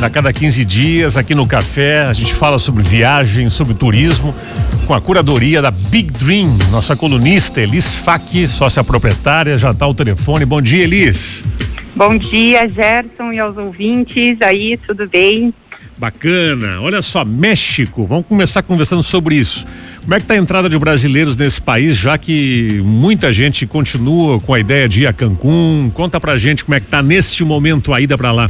A cada 15 dias, aqui no Café, a gente fala sobre viagem, sobre turismo, com a curadoria da Big Dream. Nossa colunista Elis Fak, sócia proprietária, já está o telefone. Bom dia, Elis. Bom dia, Gerson e aos ouvintes. Aí, tudo bem? Bacana. Olha só, México. Vamos começar conversando sobre isso. Como é que está a entrada de brasileiros nesse país, já que muita gente continua com a ideia de ir a Cancún? Conta pra gente como é que está neste momento a ida para lá.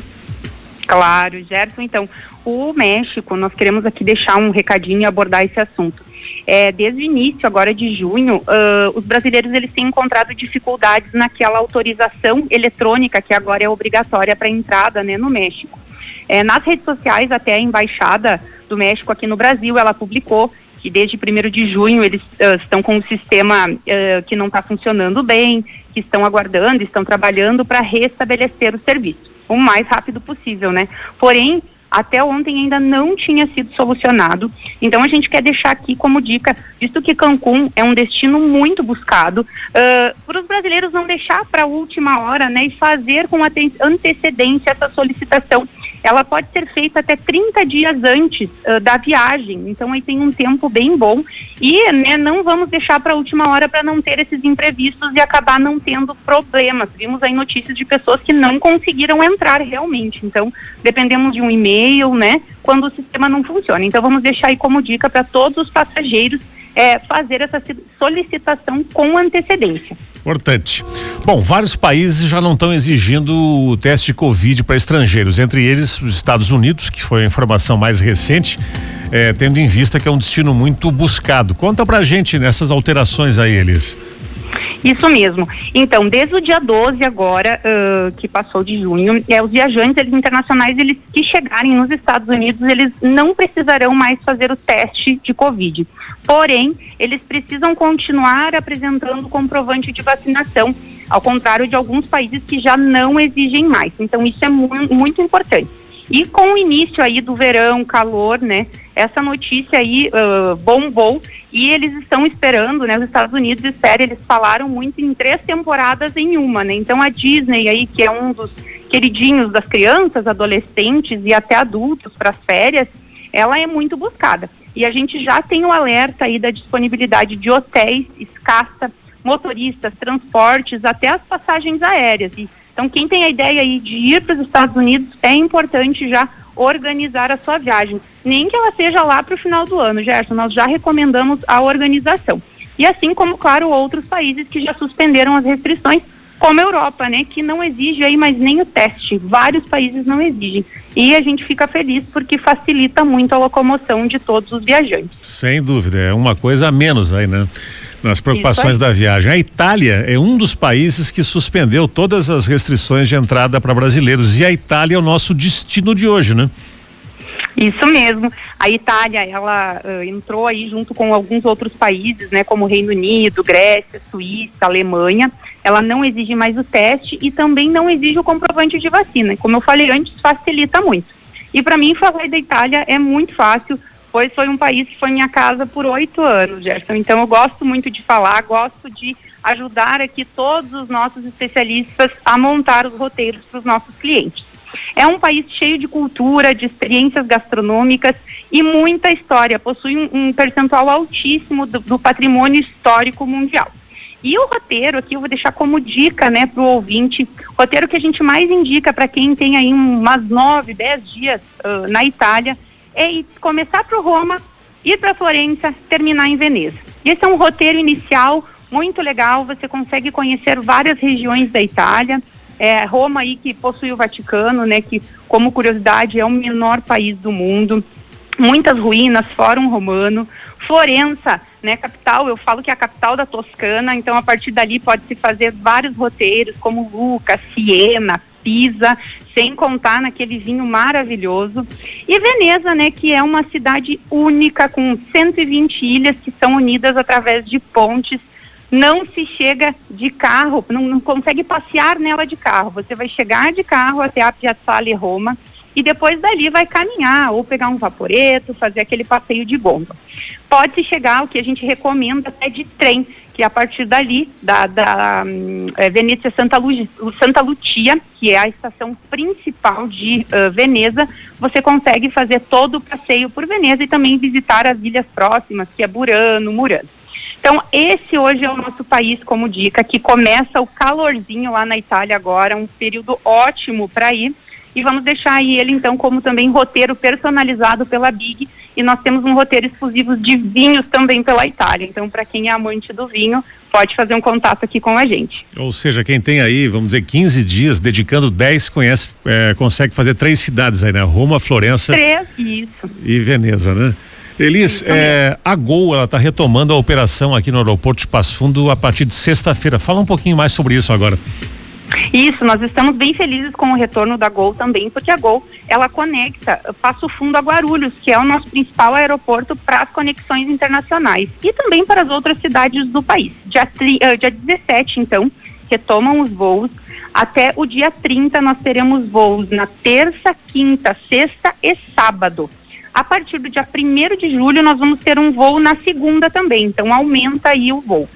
Claro, Gerson. Então, o México, nós queremos aqui deixar um recadinho e abordar esse assunto. É, desde o início, agora de junho, uh, os brasileiros eles têm encontrado dificuldades naquela autorização eletrônica que agora é obrigatória para entrada né, no México. É, nas redes sociais, até a Embaixada do México aqui no Brasil, ela publicou que desde 1 de junho eles uh, estão com um sistema uh, que não está funcionando bem, que estão aguardando, estão trabalhando para restabelecer o serviço o mais rápido possível, né? Porém, até ontem ainda não tinha sido solucionado. Então a gente quer deixar aqui como dica, visto que Cancún é um destino muito buscado, uh, para os brasileiros não deixar para a última hora, né, e fazer com antecedência essa solicitação ela pode ser feita até 30 dias antes uh, da viagem. Então aí tem um tempo bem bom e né, não vamos deixar para a última hora para não ter esses imprevistos e acabar não tendo problemas. Vimos aí notícias de pessoas que não conseguiram entrar realmente. Então dependemos de um e-mail, né? Quando o sistema não funciona. Então vamos deixar aí como dica para todos os passageiros é, fazer essa solicitação com antecedência. Importante. Bom, vários países já não estão exigindo o teste de Covid para estrangeiros, entre eles os Estados Unidos, que foi a informação mais recente, é, tendo em vista que é um destino muito buscado. Conta pra gente nessas alterações aí, Elis. Isso mesmo. Então, desde o dia 12 agora, uh, que passou de junho, é, os viajantes eles, internacionais eles que chegarem nos Estados Unidos, eles não precisarão mais fazer o teste de Covid. Porém, eles precisam continuar apresentando comprovante de vacinação, ao contrário de alguns países que já não exigem mais. Então, isso é mu muito importante. E com o início aí do verão, calor, né? Essa notícia aí uh, bombou e eles estão esperando, né? Os Estados Unidos esperam, eles falaram muito em três temporadas em uma, né? Então a Disney aí, que é um dos queridinhos das crianças, adolescentes e até adultos para as férias, ela é muito buscada. E a gente já tem o alerta aí da disponibilidade de hotéis, escassa, motoristas, transportes, até as passagens aéreas. Então quem tem a ideia aí de ir para os Estados Unidos, é importante já organizar a sua viagem. Nem que ela seja lá para o final do ano, Gerson, nós já recomendamos a organização. E assim como, claro, outros países que já suspenderam as restrições, como a Europa, né, que não exige aí mais nem o teste. Vários países não exigem. E a gente fica feliz porque facilita muito a locomoção de todos os viajantes. Sem dúvida, é uma coisa a menos aí, né? Nas preocupações da viagem. A Itália é um dos países que suspendeu todas as restrições de entrada para brasileiros e a Itália é o nosso destino de hoje, né? Isso mesmo. A Itália, ela uh, entrou aí junto com alguns outros países, né, como Reino Unido, Grécia, Suíça, Alemanha. Ela não exige mais o teste e também não exige o comprovante de vacina. Como eu falei antes, facilita muito. E para mim falar da Itália é muito fácil pois foi um país que foi minha casa por oito anos, Gerson. Então eu gosto muito de falar, gosto de ajudar aqui todos os nossos especialistas a montar os roteiros para os nossos clientes. É um país cheio de cultura, de experiências gastronômicas e muita história. Possui um, um percentual altíssimo do, do, patrimônio histórico mundial. E o roteiro aqui eu vou deixar como dica, né, para o ouvinte, roteiro que a gente mais indica para quem tem aí umas nove, dez dias uh, na Itália, é começar para Roma, ir para Florença, terminar em Veneza. Esse é um roteiro inicial muito legal, você consegue conhecer várias regiões da Itália. É, Roma aí que possui o Vaticano, né, que como curiosidade é o menor país do mundo. Muitas ruínas, Fórum Romano, Florença, né, capital, eu falo que é a capital da Toscana, então a partir dali pode se fazer vários roteiros, como Lucca, Siena, Pisa, sem contar naquele vinho maravilhoso. E Veneza, né, que é uma cidade única com 120 ilhas que são unidas através de pontes. Não se chega de carro, não, não consegue passear nela de carro. Você vai chegar de carro até a Piazzale Roma e depois dali vai caminhar ou pegar um vaporeto, fazer aquele passeio de bomba. Pode-se chegar o que a gente recomenda até de trem, que é a partir dali, da, da um, é, Venezia Santa, Lu, Santa Lucia, que é a estação principal de uh, Veneza, você consegue fazer todo o passeio por Veneza e também visitar as ilhas próximas, que é Burano, Murano. Então, esse hoje é o nosso país como dica, que começa o calorzinho lá na Itália agora, um período ótimo para ir. E vamos deixar aí ele, então, como também roteiro personalizado pela Big. E nós temos um roteiro exclusivo de vinhos também pela Itália. Então, para quem é amante do vinho, pode fazer um contato aqui com a gente. Ou seja, quem tem aí, vamos dizer, 15 dias, dedicando 10, conhece, é, consegue fazer três cidades aí, né? Roma, Florença. Três, isso. E Veneza, né? Elis, é, a Gol ela está retomando a operação aqui no aeroporto de Passo Fundo a partir de sexta-feira. Fala um pouquinho mais sobre isso agora. Isso, nós estamos bem felizes com o retorno da Gol também, porque a Gol ela conecta Passo Fundo a Guarulhos, que é o nosso principal aeroporto para as conexões internacionais e também para as outras cidades do país. Dia, tri, uh, dia 17, então, retomam os voos. Até o dia 30 nós teremos voos na terça, quinta, sexta e sábado. A partir do dia 1 de julho, nós vamos ter um voo na segunda também, então aumenta aí o voo.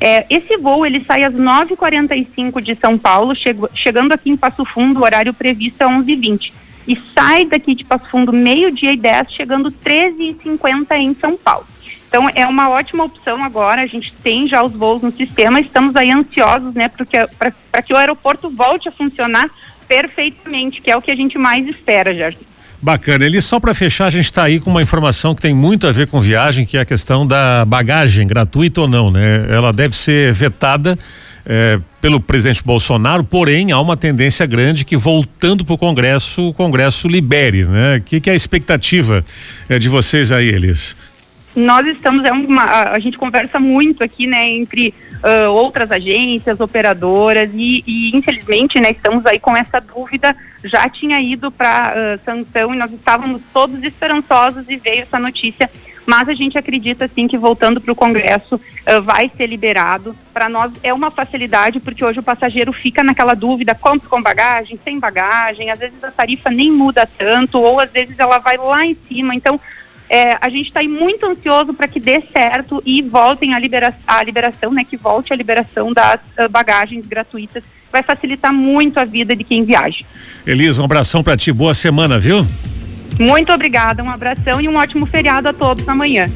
É, esse voo ele sai às 9h45 de São Paulo, chego, chegando aqui em Passo Fundo, o horário previsto é 11h20. E sai daqui de Passo Fundo meio-dia e 10, chegando 13h50 em São Paulo. Então é uma ótima opção agora, a gente tem já os voos no sistema, estamos aí ansiosos né, para que o aeroporto volte a funcionar perfeitamente, que é o que a gente mais espera, Jardim. Bacana. Ele só para fechar, a gente está aí com uma informação que tem muito a ver com viagem, que é a questão da bagagem, gratuita ou não, né? Ela deve ser vetada é, pelo presidente Bolsonaro, porém há uma tendência grande que voltando para o Congresso, o Congresso libere, né? O que, que, é a expectativa é, de vocês aí, Elis? Nós estamos, é uma, a, gente conversa muito aqui, né, entre uh, outras agências, operadoras e, e, infelizmente, né, estamos aí com essa dúvida. Já tinha ido para uh, sanção e nós estávamos todos esperançosos e veio essa notícia. Mas a gente acredita sim que voltando para o Congresso uh, vai ser liberado. Para nós é uma facilidade porque hoje o passageiro fica naquela dúvida: compra com bagagem, sem bagagem. Às vezes a tarifa nem muda tanto ou às vezes ela vai lá em cima. Então é, a gente está muito ansioso para que dê certo e voltem a, libera a liberação, né, que volte a liberação das uh, bagagens gratuitas. Vai facilitar muito a vida de quem viaja. Elisa, um abração para ti, boa semana, viu? Muito obrigada, um abração e um ótimo feriado a todos amanhã.